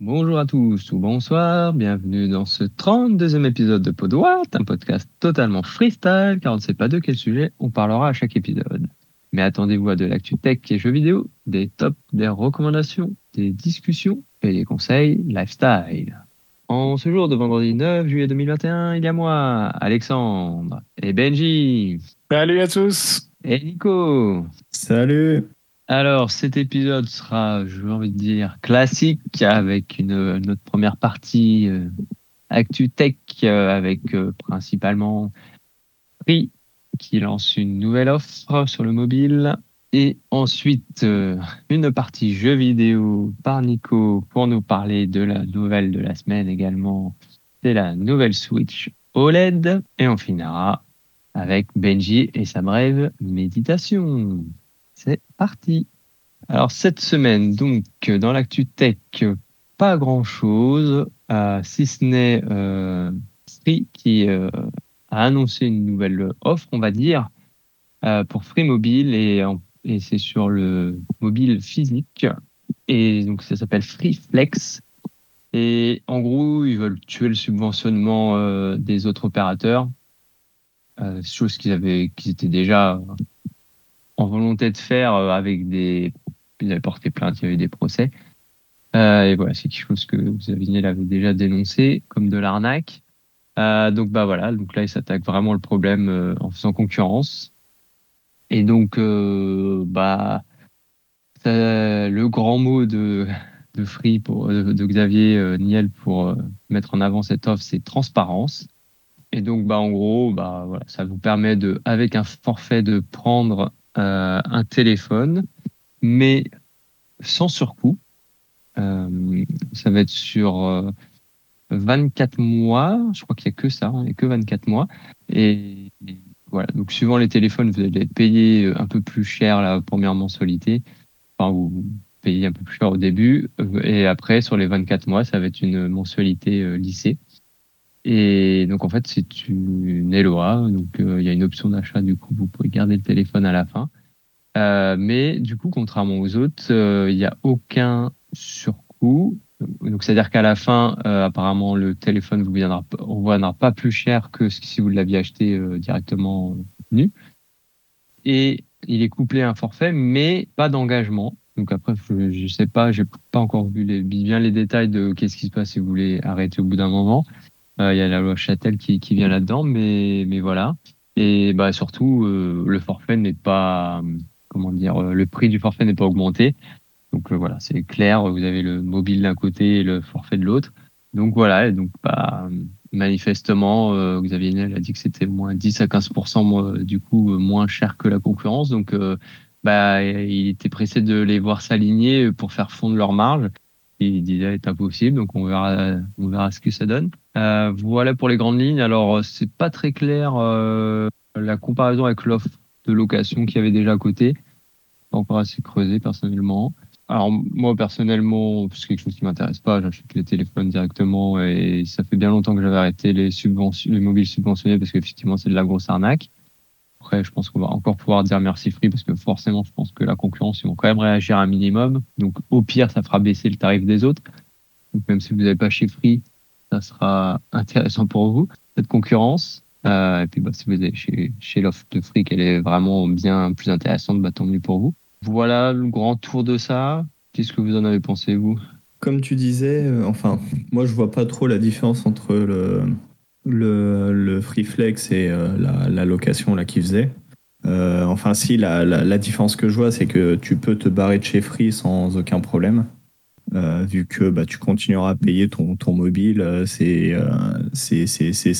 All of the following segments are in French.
Bonjour à tous ou bonsoir, bienvenue dans ce 32e épisode de Podwart, un podcast totalement freestyle car on ne sait pas de quel sujet on parlera à chaque épisode. Mais attendez-vous à de l'actu tech et jeux vidéo, des tops, des recommandations, des discussions et des conseils lifestyle. En ce jour de vendredi 9 juillet 2021, il y a moi, Alexandre, et Benji, Salut à tous. et Nico. Salut Alors, cet épisode sera, j'ai envie de dire, classique avec une, notre première partie euh, Actu Tech euh, avec euh, principalement Free qui lance une nouvelle offre sur le mobile et ensuite euh, une partie jeux vidéo par Nico pour nous parler de la nouvelle de la semaine également. C'est la nouvelle Switch OLED et on finira avec Benji et sa brève méditation. C'est parti. Alors cette semaine, donc dans l'actu tech, pas grand chose, si ce n'est euh, Free qui euh, a annoncé une nouvelle offre, on va dire, euh, pour Free Mobile et, et c'est sur le mobile physique et donc ça s'appelle Free Flex. Et en gros, ils veulent tuer le subventionnement euh, des autres opérateurs, euh, chose qu'ils avaient, qu'ils étaient déjà en volonté de faire euh, avec des. Ils avaient porté plainte, il y avait des procès. Euh, et voilà, c'est quelque chose que Xavier avait déjà dénoncé comme de l'arnaque. Euh, donc bah voilà, donc là ils s'attaquent vraiment le problème euh, en faisant concurrence. Et donc euh, bah le grand mot de de Free pour de, de Xavier Niel pour mettre en avant cette offre, c'est transparence. Et donc bah en gros bah voilà, ça vous permet de avec un forfait de prendre euh, un téléphone, mais sans surcoût. Euh, ça va être sur euh, 24 mois. Je crois qu'il n'y a que ça, hein, il n'y a que 24 mois. Et, voilà, donc suivant les téléphones, vous allez payer euh, un peu plus cher la première mensualité. Enfin, vous payez un peu plus cher au début. Euh, Et après, sur les 24 mois, ça va être une mensualité euh, lissée. Et donc, en fait, c'est une LOA. Donc, euh, il y a une option d'achat. Du coup, vous pouvez garder le téléphone à la fin. Euh, mais du coup, contrairement aux autres, euh, il n'y a aucun surcoût. Donc, c'est-à-dire qu'à la fin, apparemment, le téléphone vous viendra, p- vous viendra pas plus cher que si vous l'aviez acheté directement nu. Et il est couplé à un forfait, mais pas d'engagement. Donc après, je, je sais pas, j'ai pas encore vu les, bien les détails de qu'est-ce qui se passe si vous voulez arrêter au bout d'un moment. Euh, Il y a la loi Châtel qui, vient là-dedans, mais, mais voilà. Et bah surtout, euh, le forfait n'est pas, comment dire, euh, le prix du forfait n'est pas augmenté. Donc voilà, c'est clair. Vous avez le mobile d'un côté et le forfait de l'autre. Donc voilà, et donc bah, manifestement, Xavier Niel a dit que c'était moins 10 à 15% moins- du coup moins cher que la concurrence. Donc bah, il était pressé de les voir s'aligner pour faire fondre leur marge. Il disait c'est impossible, donc on verra, on verra ce que ça donne. Euh, voilà pour les grandes lignes. Alors euh, c'est pas très clair euh, la comparaison avec l'offre de location qu'il y avait déjà à côté. Pas encore assez creusé personnellement. Alors moi personnellement, c'est quelque chose qui m'intéresse pas. J'achète les téléphones directement et ça fait bien longtemps que j'avais arrêté les les mobiles subventionnés parce qu'effectivement c'est de la grosse arnaque. Après, je pense qu'on va encore pouvoir dire merci Free parce que forcément, je pense que la concurrence, ils vont quand même réagir un minimum. Donc, au pire, ça fera baisser le tarif des autres. Donc, même si vous n'avez pas chez Free, ça sera intéressant pour vous, cette concurrence. Euh, et puis, bah, si vous avez chez, chez l'offre de Free, qu'elle est vraiment bien plus intéressante, bah, tant mieux pour vous. Voilà le grand tour de ça. Qu'est-ce que vous en avez pensé, vous? Comme tu disais, euh, enfin, moi je vois pas trop la différence entre le, le, le Free Flex et euh, la, location là qu'ils faisaient. Euh, enfin, si, la, la, différence que je vois, c'est que tu peux te barrer de chez Free sans aucun problème. Euh, vu que bah, tu continueras à payer ton, ton mobile, c'est euh,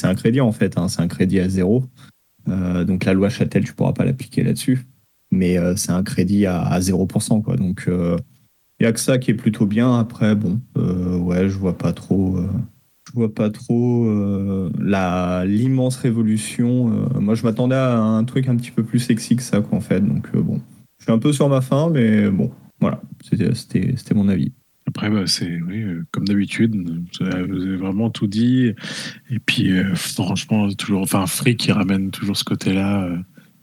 un crédit en fait, hein, c'est un crédit à zéro. Donc la loi Châtel, tu pourras pas l'appliquer là-dessus, mais c'est un crédit à, à 0%. Quoi. Donc il y a que ça qui est plutôt bien. Après, bon, ouais, je vois pas trop. Je vois pas trop euh, l'immense révolution. euh, moi, je m'attendais à un truc un petit peu plus sexy que ça, quoi, en fait. Donc euh, bon, je suis un peu sur ma faim, mais bon, voilà, c'était mon avis. Après, bah, c'est oui, comme d'habitude, vous avez vraiment tout dit. Et puis, franchement, toujours, enfin, Free qui ramène toujours ce côté-là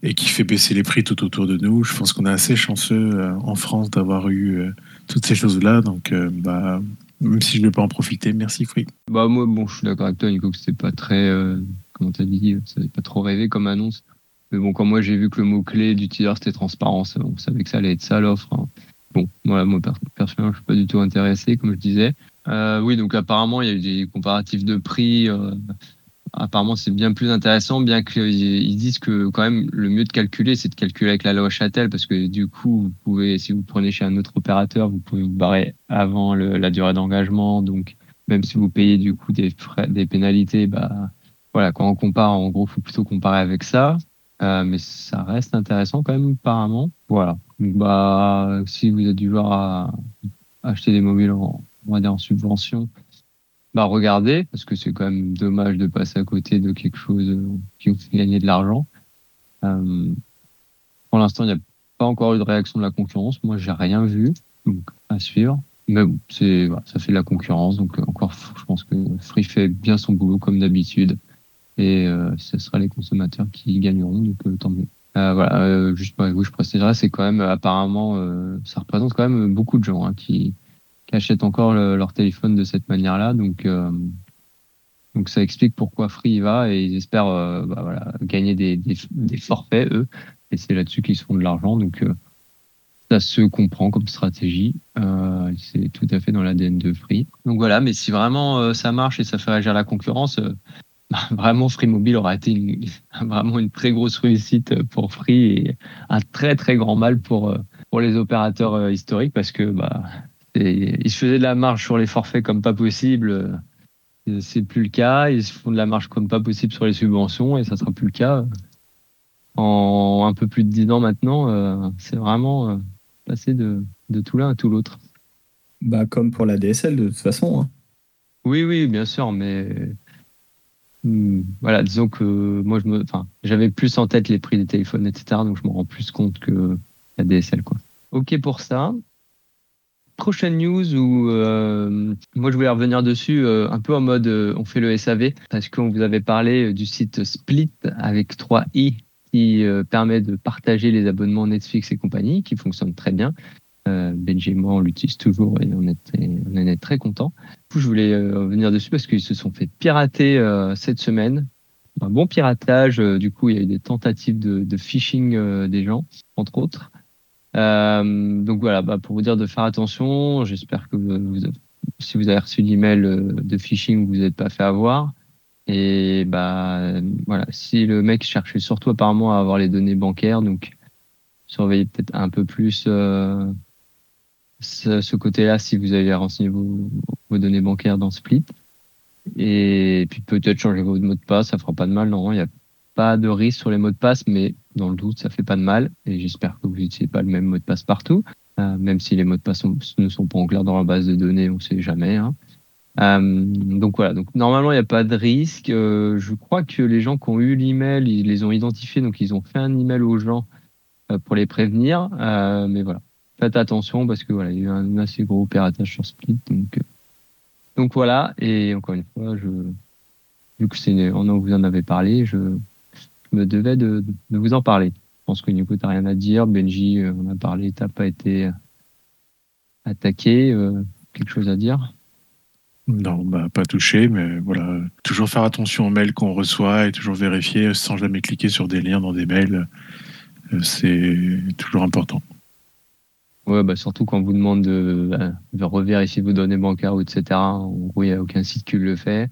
et qui fait baisser les prix tout autour de nous. Je pense qu'on est assez chanceux en France d'avoir eu toutes ces choses-là. Donc, bah, Même si je ne vais pas en profiter, merci Free. Bah moi, bon, je suis d'accord avec toi, Nico, que c'était pas très, euh, comment t'as dit, ça n'avait pas trop rêvé comme annonce. Mais bon, quand moi j'ai vu que le mot-clé du teaser c'était transparence, on savait que ça allait être ça l'offre. hein. Bon, voilà, moi personnellement, je suis pas du tout intéressé, comme je disais. Euh, oui, donc apparemment, il y a eu des comparatifs de prix. euh, apparemment, c'est bien plus intéressant, bien qu'ils disent que quand même le mieux de calculer, c'est de calculer avec la loi Châtel, parce que du coup, vous pouvez, si vous prenez chez un autre opérateur, vous pouvez vous barrer avant la durée d'engagement. Donc, même si vous payez du coup des frais, des pénalités, bah voilà, quand on compare, en gros, faut plutôt comparer avec ça. Euh, mais ça reste intéressant quand même, apparemment. Voilà. Donc, bah, si vous êtes du genre à acheter des mobiles on va dire en subvention, bah regardez, parce que c'est quand même dommage de passer à côté de quelque chose euh, qui vous fait gagner de l'argent. Euh, pour l'instant, il n'y a pas encore eu de réaction de la concurrence. Moi, j'ai rien vu, donc à suivre. Mais bon, c'est voilà, ça fait de la concurrence, donc euh, encore, je pense que Free fait bien son boulot comme d'habitude, et euh, ce sera les consommateurs qui gagneront, donc euh, tant mieux. Euh, voilà, euh, juste bah, oui, je préciserai, c'est quand même euh, apparemment, euh, ça représente quand même beaucoup de gens hein, qui, qui achètent encore le- leur téléphone de cette manière-là, donc euh, donc ça explique pourquoi Free y va et ils espèrent euh, bah, voilà, gagner des, des, des forfaits eux, et c'est là-dessus qu'ils font de l'argent, donc euh, ça se comprend comme stratégie, euh, c'est tout à fait dans l'ADN de Free. Donc voilà, mais si vraiment euh, ça marche et ça fait réagir la concurrence. euh, Vraiment, Free Mobile aura été une, vraiment une très grosse réussite pour Free et un très très grand mal pour, pour les opérateurs historiques parce que bah, ils se faisaient de la marge sur les forfaits comme pas possible. C'est plus le cas. Ils se font de la marge comme pas possible sur les subventions et ça sera plus le cas. En un peu plus de 10 ans maintenant, euh, c'est vraiment euh, passer de, de tout l'un à tout l'autre. Bah, comme pour la DSL, de toute façon. hein. Oui, oui, bien sûr, mais hmm, voilà, disons que moi, je me, enfin, j'avais plus en tête les prix des téléphones, etc. Donc, je me rends plus compte que la DSL, quoi. Ok pour ça. Prochaine news où euh, moi je voulais revenir dessus euh, un peu en mode euh, on fait le SAV parce qu'on vous avait parlé euh, du site Split avec 3 i qui permet de partager les abonnements Netflix et compagnie qui fonctionne très bien. Benji et moi on l'utilise toujours et on est, on est très content. Du coup, je voulais revenir dessus parce qu'ils se sont fait pirater cette semaine. Un bon piratage. du coup, il y a eu des tentatives de, phishing des gens, entre autres. Euh, donc voilà, bah, pour vous dire de faire attention. J'espère que vous, vous- si vous avez reçu l'email euh, de phishing, vous n'êtes pas fait avoir. Et bah voilà, si le mec cherchait surtout apparemment à avoir les données bancaires, donc surveillez peut-être un peu plus euh, ce, ce côté-là si vous avez renseigné vos, vos données bancaires dans Split. Et puis peut-être changer votre mot de passe, ça fera pas de mal. Non, il n'y a pas de risque sur les mots de passe, mais dans le doute, ça fait pas de mal. Et j'espère que vous n'utilisez pas le même mot de passe partout, euh, même si les mots de passe ne sont pas en clair dans la base de données, on sait jamais. hein. Euh, donc voilà, donc normalement il n'y a pas de risque. Euh, je crois que les gens qui ont eu l'email, ils les ont identifiés, donc ils ont fait un email aux gens euh, pour les prévenir. Euh, mais voilà, faites attention parce que voilà, il y a eu un assez gros piratage sur Split, donc euh, donc voilà. Et encore une fois, je vu que c'est on vous en avez parlé, je me devais de, de vous en parler. Je pense que Nico t'as rien à dire, Benji euh, on a parlé, t'as pas été attaqué, euh, quelque chose à dire? Non, bah, pas touché, mais voilà. Toujours faire attention aux mails qu'on reçoit et toujours vérifier sans jamais cliquer sur des liens dans des mails. Euh, C'est toujours important. Ouais, bah surtout quand on vous demande de, euh, de revérifier vos données bancaires etc. En gros, il n'y a aucun site qui le fait.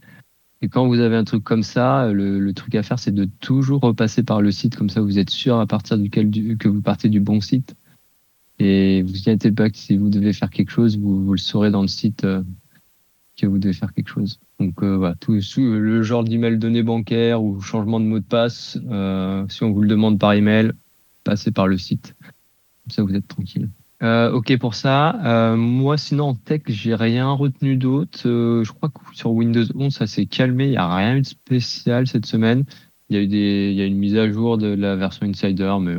Et quand vous avez un truc comme ça, le, truc à faire, c'est de toujours repasser par le site, comme ça vous êtes sûr à partir duquel du- que vous partez du bon site. Et vous inquiétez pas que si vous devez faire quelque chose, vous, le saurez dans le site euh, que vous devez faire quelque chose. Donc euh, voilà, tout sous le genre d'email données bancaires ou changement de mot de passe, euh, si on vous le demande par email, passez par le site. Comme ça vous êtes tranquille. Euh, ok pour ça. Euh, moi, sinon en tech, j'ai rien retenu d'autre. Euh, je crois que sur Windows 11, ça s'est calmé. Il n'y a rien eu de spécial cette semaine. Il y a eu des, il y a une mise à jour de la version Insider, mais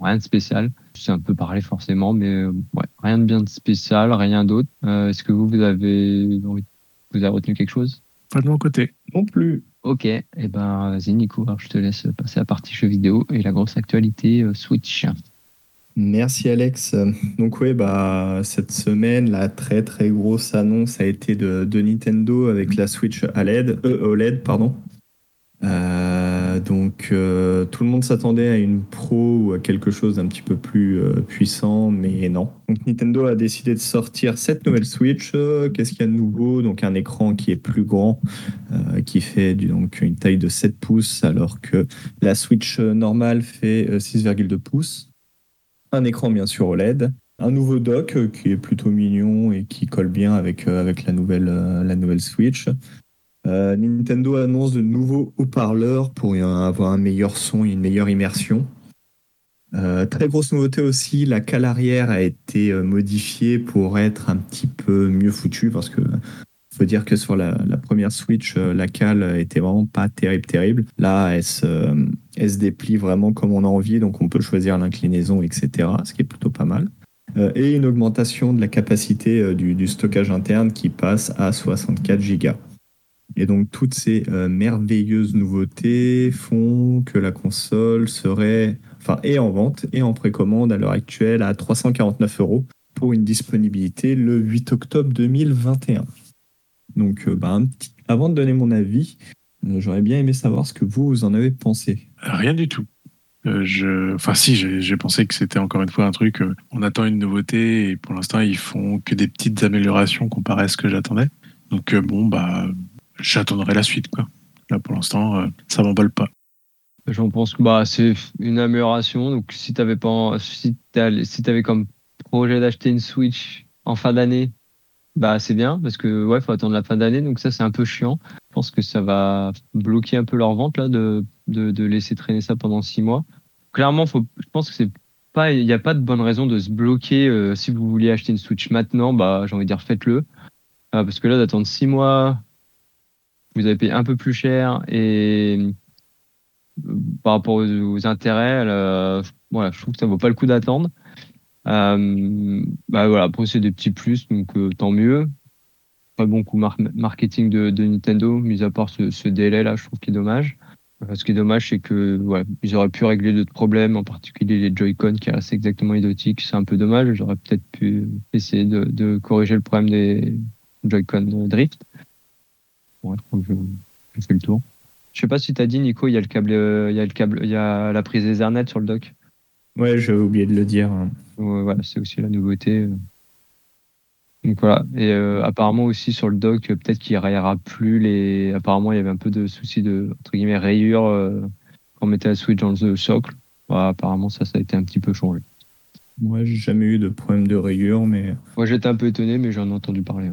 rien de spécial. C'est un peu parlé forcément, mais ouais, rien de bien de spécial, rien d'autre. Euh, Est-ce que vous, vous avez, vous avez retenu quelque chose? Pas de mon côté. Non plus. Ok, et eh ben vas-y Nico, alors je te laisse passer à la partie jeux vidéo et la grosse actualité euh, Switch. Merci Alex. Donc oui, bah, cette semaine, la très très grosse annonce a été de, Nintendo avec la Switch OLED. Euh, OLED pardon. Euh, donc euh, tout le monde s'attendait à une Pro ou à quelque chose d'un petit peu plus puissant, mais non. Donc Nintendo a décidé de sortir cette nouvelle Switch. Qu'est-ce qu'il y a de nouveau? Donc un écran qui est plus grand, qui fait donc une taille de 7 pouces, alors que la Switch normale fait 6,2 pouces. Un écran bien sûr OLED. Un nouveau dock qui est plutôt mignon et qui colle bien avec, avec la, nouvelle, la nouvelle Switch. Euh, Nintendo annonce de nouveaux haut-parleurs pour avoir un meilleur son et une meilleure immersion. Euh, très grosse nouveauté aussi, la cale arrière a été euh, modifiée pour être un petit peu mieux foutue parce que faut dire que sur la, première Switch, la cale était vraiment pas terrible, terrible. Là, elle se, déplie vraiment comme on a envie, donc on peut choisir l'inclinaison, etc., ce qui est plutôt pas mal. et une augmentation de la capacité du, stockage interne qui passe à 64 Go. Et donc toutes ces euh, merveilleuses nouveautés font que la console serait, enfin, est en vente et en précommande à l'heure actuelle à 349 euros pour une disponibilité le 8 octobre 2021. Donc, euh, bah, avant de donner mon avis, euh, j'aurais bien aimé savoir ce que vous, vous en avez pensé. Rien du tout. je... Enfin, si, j'ai pensé que c'était encore une fois un truc. on attend une nouveauté et pour l'instant, ils font que des petites améliorations comparé à ce que j'attendais. Donc, bon, bah, j'attendrai la suite. Quoi. Là, pour l'instant, euh, ça m'emballe pas. J'en pense que bah, c'est une amélioration. Donc, si tu avais, pas, si si avais comme projet d'acheter une Switch en fin d'année, bah, c'est bien parce que ouais, faut attendre la fin d'année. Donc, ça, c'est un peu chiant. Je pense que ça va bloquer un peu leur vente là, de, de, de laisser traîner ça pendant six mois. Clairement, faut, je pense que c'est pas, il n'y a pas de bonne raison de se bloquer. Euh, si vous voulez acheter une Switch maintenant, bah, j'ai envie de dire faites-le. Euh, parce que là, d'attendre six mois, vous avez payé un peu plus cher et euh, par rapport aux, intérêts, euh, voilà, je trouve que ça vaut pas le coup d'attendre. Euh, bah voilà, après c'est des petits plus, donc tant mieux. Pas bon coup marketing de, Nintendo, mis à part ce, délai là, je trouve qu'il est dommage. Ce qui est dommage, c'est que ouais, ils auraient pu régler d'autres problèmes, en particulier les Joy-Con qui restent exactement identiques. C'est un peu dommage. J'aurais peut-être pu essayer de, de, corriger le problème des Joy-Con Drift je crois que je, fais le tour. Je sais pas si tu as dit, Nico, il y a le câble, il y a le câble, il y a la prise Ethernet sur le dock. Ouais, j'ai oublié de le dire. voilà, c'est aussi la nouveauté. Donc voilà. Et euh, apparemment aussi sur le dock, peut-être qu'il rayera plus les. Apparemment, il y avait un peu de soucis de entre guillemets rayures euh, quand on mettait la Switch dans le socle. apparemment, ça, ça a été un petit peu changé. Moi, j'ai jamais eu de problème de rayures, mais. Moi, j'étais un peu étonné, mais j'en ai entendu parler.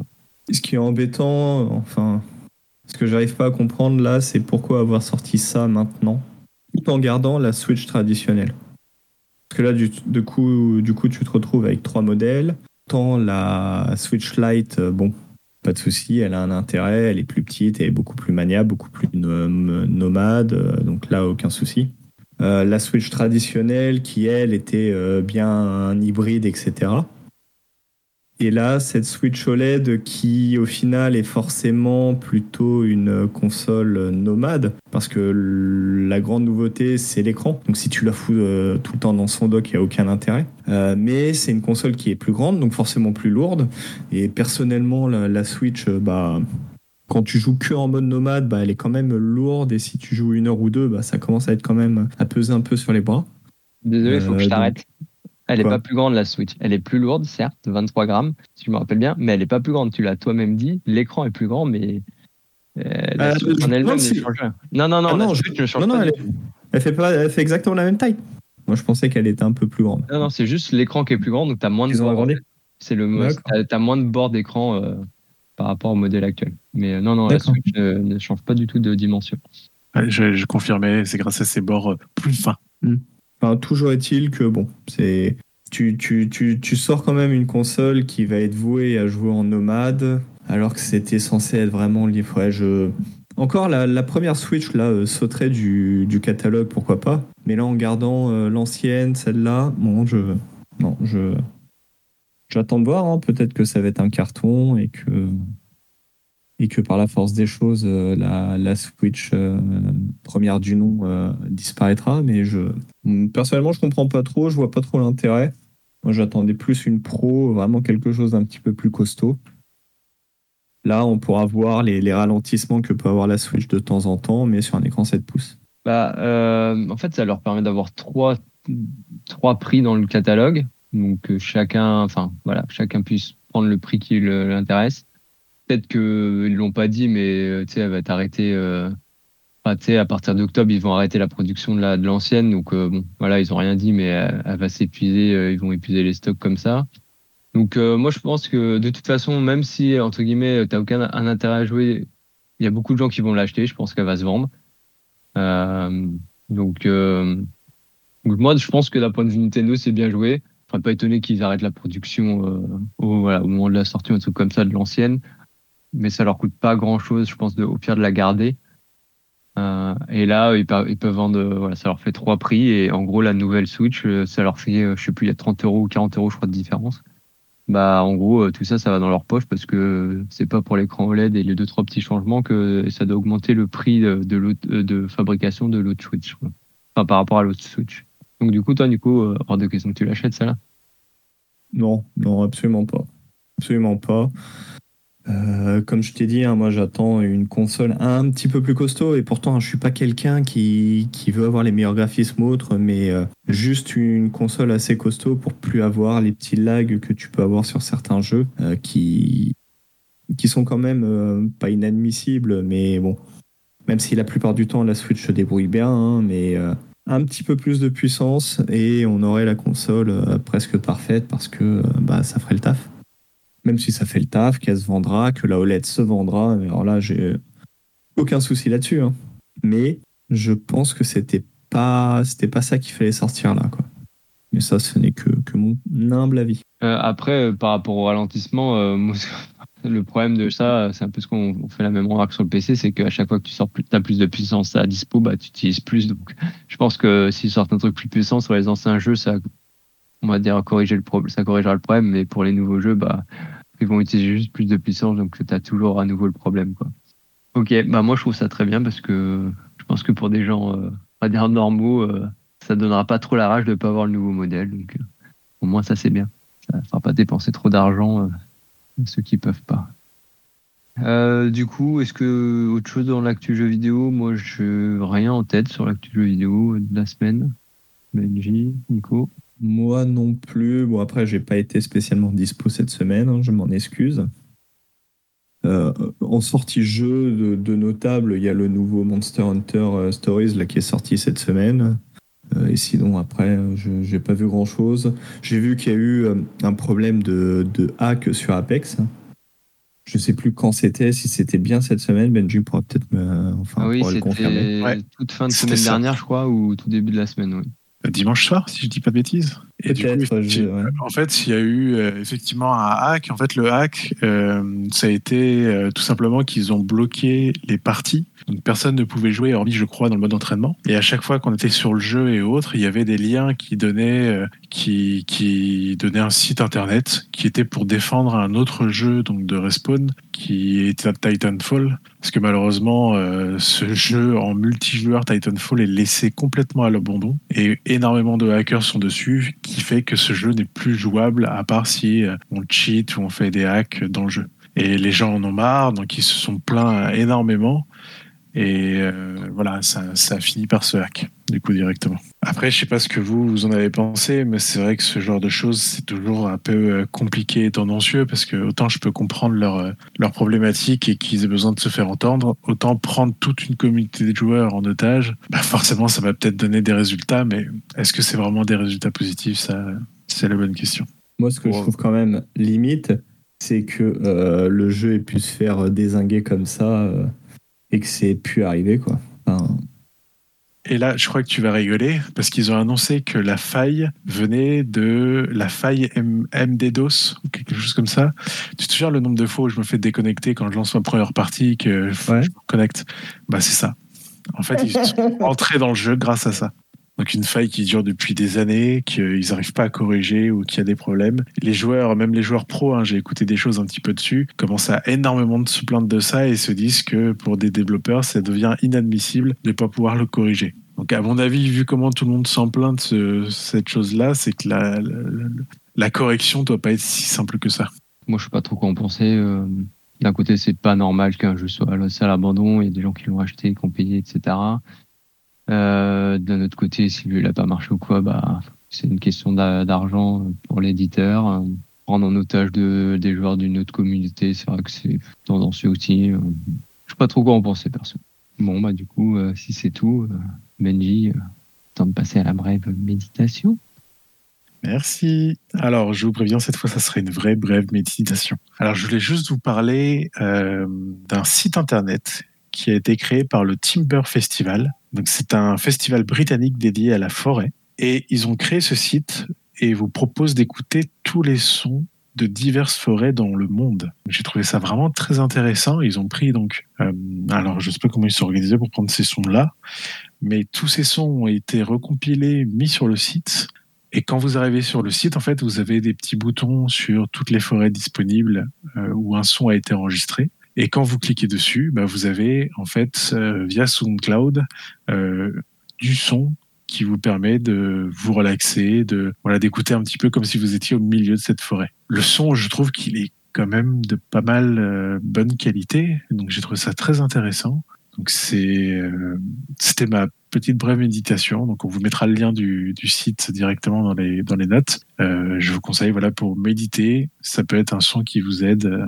Ce qui est embêtant, enfin, ce que j'arrive pas à comprendre là, c'est pourquoi avoir sorti ça maintenant, tout en gardant la Switch traditionnelle. Parce que là, du, coup, du coup, tu te retrouves avec trois modèles. Tant la Switch Lite, euh, bon, pas de souci, elle a un intérêt, elle est plus petite, elle est beaucoup plus maniable, beaucoup plus nomade, euh, donc là, aucun souci. Euh, la Switch traditionnelle, qui elle était bien hybride, etc. Et là, cette Switch OLED qui, au final, est forcément plutôt une console nomade, parce que la grande nouveauté, c'est l'écran. Donc, si tu la fous euh, tout le temps dans son dock, il n'y a aucun intérêt. Euh, mais c'est une console qui est plus grande, donc forcément plus lourde. Et personnellement, la, Switch, euh, bah, quand tu joues que en mode nomade, bah, elle est quand même lourde. Et si tu joues une heure ou deux, bah, ça commence à être quand même à peser un peu sur les bras. Désolé, il faut que je t'arrête. Elle n'est pas plus grande la Switch. Elle est plus lourde, certes, 23 grammes, si je me rappelle bien, mais elle n'est pas plus grande. Tu l'as toi-même dit. L'écran est plus grand, mais euh, la euh, Switch en elle-même ne change rien. Non, non, non, ah, la Switch ne change pas. Elle, fait pas. Elle fait exactement la même taille. Moi, je pensais qu'elle était un peu plus grande. Non, non, c'est juste l'écran qui est plus grand, donc tu as moins de bords. C'est le as moins de bords d'écran euh, par rapport au modèle actuel. Mais non, non, la Switch ne change pas du tout de dimension. je, je confirmais, c'est grâce à ces bords plus fins. Toujours est-il que bon, c'est tu, sors quand même une console qui va être vouée à jouer en nomade, alors que c'était censé être vraiment libre. je... Encore la, première Switch là euh, sauterait du, du, catalogue, pourquoi pas. Mais là, en gardant euh, l'ancienne, celle-là, bon, je. Non, je. J'attends de voir. Hein. Peut-être que ça va être un carton et que. Et que par la force des choses, euh, la, Switch euh, première du nom euh, disparaîtra. Mais je, personnellement, je comprends pas trop, je vois pas trop l'intérêt. Moi, j'attendais plus une Pro, vraiment quelque chose d'un petit peu plus costaud. Là, on pourra voir les, ralentissements que peut avoir la Switch de temps en temps, mais sur un écran 7 pouces. Bah, en fait, ça leur permet d'avoir trois, trois prix dans le catalogue. Donc, chacun, enfin, voilà, chacun puisse prendre le prix qui l'intéresse peut-être qu'ils l'ont pas dit, mais euh, tu sais, elle va t'arrêter. Euh, à partir d'octobre, ils vont arrêter la production de la de l'ancienne. Donc euh, bon, voilà, ils ont rien dit, mais elle, va s'épuiser. ils vont épuiser les stocks comme ça. Donc moi, je pense que de toute façon, même si entre guillemets, t'as aucun un intérêt à jouer, il y a beaucoup de gens qui vont l'acheter. Je pense qu'elle va se vendre. donc, moi, je pense que d'un point de vue Nintendo, c'est bien joué. Enfin, pas étonné qu'ils arrêtent la production au, au moment de la sortie, un truc comme ça de l'ancienne mais ça leur coûte pas grand chose, je pense, au pire de la garder. Euh, et là, ils, peuvent, vendre, voilà, ça leur fait trois prix. Et en gros, la nouvelle Switch, euh, ça leur fait, euh, je sais plus, il y a 30 euros ou 40 euros, je crois, de différence. Bah, en gros, tout ça, ça va dans leur poche parce que c'est pas pour l'écran OLED et les deux, trois petits changements que ça doit augmenter le prix de, fabrication de l'autre Switch. Enfin, par rapport à l'autre Switch. Donc, du coup, toi, coup, hors de question que tu l'achètes, ça là? Non, non, absolument pas. Absolument pas. Euh, comme je t'ai dit, hein, moi j'attends une console un petit peu plus costaud. Et pourtant je suis pas quelqu'un qui, qui, veut avoir les meilleurs graphismes autres, mais euh, juste une console assez costaud pour plus avoir les petits lags que tu peux avoir sur certains jeux euh, qui, qui sont quand même pas inadmissibles, mais bon, même si la plupart du temps la Switch se débrouille bien, hein, mais un petit peu plus de puissance et on aurait la console presque parfaite parce que bah, ça ferait le taf même si ça fait le taf, qu'elle se vendra, que la OLED se vendra. Alors là, j'ai aucun souci là-dessus. Hein. Mais je pense que c'était pas, c'était pas ça qu'il fallait sortir là, quoi. Mais ça, ce n'est que, que mon humble avis. Euh, après, euh, par rapport au ralentissement, euh, le problème de ça, c'est un peu ce qu'on fait la même remarque sur le PC, c'est qu'à chaque fois que tu sors plus, as plus de puissance à dispo, bah, tu utilises plus. Donc, je pense que s'ils sortent un truc plus puissant sur les anciens jeux, ça, on va dire corriger le problème, ça corrigera le problème, mais pour les nouveaux jeux, bah, ils vont utiliser juste plus de puissance, donc tu as toujours à nouveau le problème. Quoi. Ok, bah moi je trouve ça très bien parce que je pense que pour des gens, euh, on va dire normaux, euh, ça donnera pas trop la rage de pas avoir le nouveau modèle. Donc euh, au moins ça c'est bien. Ça ne fera pas dépenser trop d'argent ceux qui peuvent pas. du coup, est-ce que autre chose dans l'actu jeu vidéo? Moi, je rien en tête sur l'actu jeu vidéo de la semaine. Benji, Nico moi non plus. Bon, après, j'ai pas été spécialement dispo cette semaine, hein, je m'en excuse. Euh, en sortie jeu de, notable, il y a le nouveau Monster Hunter euh, Stories là, qui est sorti cette semaine. Euh, et sinon, après, je n'ai pas vu grand chose. J'ai vu qu'il y a eu un problème de, hack sur Apex. Je sais plus quand c'était, si c'était bien cette semaine. Benji pourra peut-être me enfin, ah oui, le confirmer. Toute fin de semaine dernière, je crois, ou tout début de la semaine, oui dimanche soir, si je dis pas de bêtises. Et du coup, en fait, il y a eu euh, effectivement un hack. En fait, le hack, euh, ça a été euh, tout simplement qu'ils ont bloqué les parties. Donc personne ne pouvait jouer, hormis, je crois, dans le mode entraînement. Et à chaque fois qu'on était sur le jeu et autres, il y avait des liens qui donnaient, qui, qui donnaient un site internet qui était pour défendre un autre jeu donc de respawn qui était Titanfall. Parce que malheureusement, ce jeu en multijoueur Titanfall est laissé complètement à l'abandon et énormément de hackers sont dessus qui fait que ce jeu n'est plus jouable à part si euh, on cheat ou on fait des hacks dans le jeu. Et les gens en ont marre, donc ils se sont plaints énormément. Et euh, voilà, ça, ça, a fini par se hack, du coup, directement. Après, je sais pas ce que vous, vous en avez pensé, mais c'est vrai que ce genre de choses, c'est toujours un peu euh, compliqué et tendancieux, parce que autant je peux comprendre leur, leur problématique et qu'ils aient besoin de se faire entendre, autant prendre toute une communauté de joueurs en otage, bah forcément, ça va peut-être donner des résultats, mais est-ce que c'est vraiment des résultats positifs? Ça, c'est la bonne question. Moi, ce que je trouve quand même limite, c'est que le jeu ait pu se faire désinguer comme ça et que c'est pu arriver quoi. Et là, je crois que tu vas rigoler parce qu'ils ont annoncé que la faille venait de la faille MDDOS ou quelque chose comme ça. Tu te souviens le nombre de fois où je me fais déconnecter quand je lance ma première partie que je me connecte? Bah c'est ça. En fait, ils sont entrés dans le jeu grâce à ça. Donc une faille qui dure depuis des années, qu'ils n'arrivent pas à corriger ou qu'il y a des problèmes. Les joueurs, même les joueurs pros, hein, j'ai écouté des choses un petit peu dessus, commencent à énormément de se plaindre de ça et se disent que pour des développeurs, ça devient inadmissible de ne pas pouvoir le corriger. Donc à mon avis, vu comment tout le monde s'en plaint de ce- cette chose-là, c'est que la, correction doit pas être si simple que ça. Moi, je sais pas trop quoi en penser. euh, D'un côté, c'est pas normal qu'un jeu soit à l'abandon. Il y a des gens qui l'ont acheté, qui ont payé, etc. Euh, D'un autre côté, si lui, il a pas marché ou quoi, bah, c'est une question d'a- d'argent pour l'éditeur. Prendre en otage de, des joueurs d'une autre communauté, c'est vrai que c'est tendancieux aussi. Euh, Je sais pas trop quoi en penser, perso. Bon, bah, du coup, euh, si c'est tout, Benji, temps de passer à la brève méditation. Merci. Alors, je vous préviens, cette fois, ça serait une vraie brève méditation. Alors, je voulais juste vous parler d'un site internet qui a été créé par le Timber Festival. Donc, c'est un festival britannique dédié à la forêt. Et ils ont créé ce site et vous proposent d'écouter tous les sons de diverses forêts dans le monde. J'ai trouvé ça vraiment très intéressant. Ils ont pris donc, euh, alors je sais pas comment ils sont organisés pour prendre ces sons-là, mais tous ces sons ont été recompilés, mis sur le site. Et quand vous arrivez sur le site, en fait, vous avez des petits boutons sur toutes les forêts disponibles euh, où un son a été enregistré. Et quand vous cliquez dessus, bah, vous avez en fait euh, via SoundCloud euh, du son qui vous permet de vous relaxer, de voilà d'écouter un petit peu comme si vous étiez au milieu de cette forêt. Le son, je trouve qu'il est quand même de pas mal euh, bonne qualité, donc j'ai trouvé ça très intéressant. Donc c'était ma petite brève méditation. Donc on vous mettra le lien du, site directement dans les dans les notes. Je vous conseille voilà pour méditer, ça peut être un son qui vous aide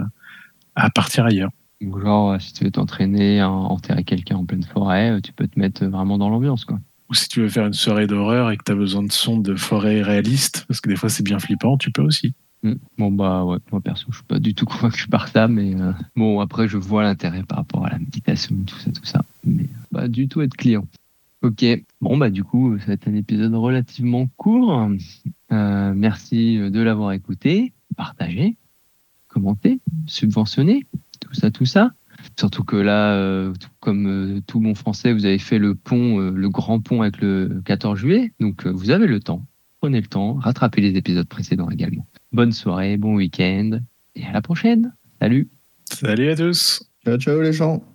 à partir ailleurs. Donc, genre, si tu veux t'entraîner à enterrer quelqu'un en pleine forêt, euh, tu peux te mettre vraiment dans l'ambiance, quoi. Ou si tu veux faire une soirée d'horreur et que tu as besoin de sons de forêt réalistes, parce que des fois c'est bien flippant, tu peux aussi. Mm. Bon, bah ouais, moi perso, je suis pas du tout convaincu par ça, mais euh, bon, après, je vois l'intérêt par rapport à la méditation, tout ça, tout ça. Mais pas du tout être client. Ok, bon, bah du coup, ça va être un épisode relativement court. Euh, merci de l'avoir écouté, partagé, commenté, subventionné, tout ça, tout ça. Surtout que là, euh, tout comme euh, tout bon français, vous avez fait le pont, euh, le grand pont avec le 14 juillet, donc euh, vous avez le temps. Prenez le temps, rattrapez les épisodes précédents également. Bonne soirée, bon week-end et à la prochaine. Salut Salut à tous Ciao, ciao les gens.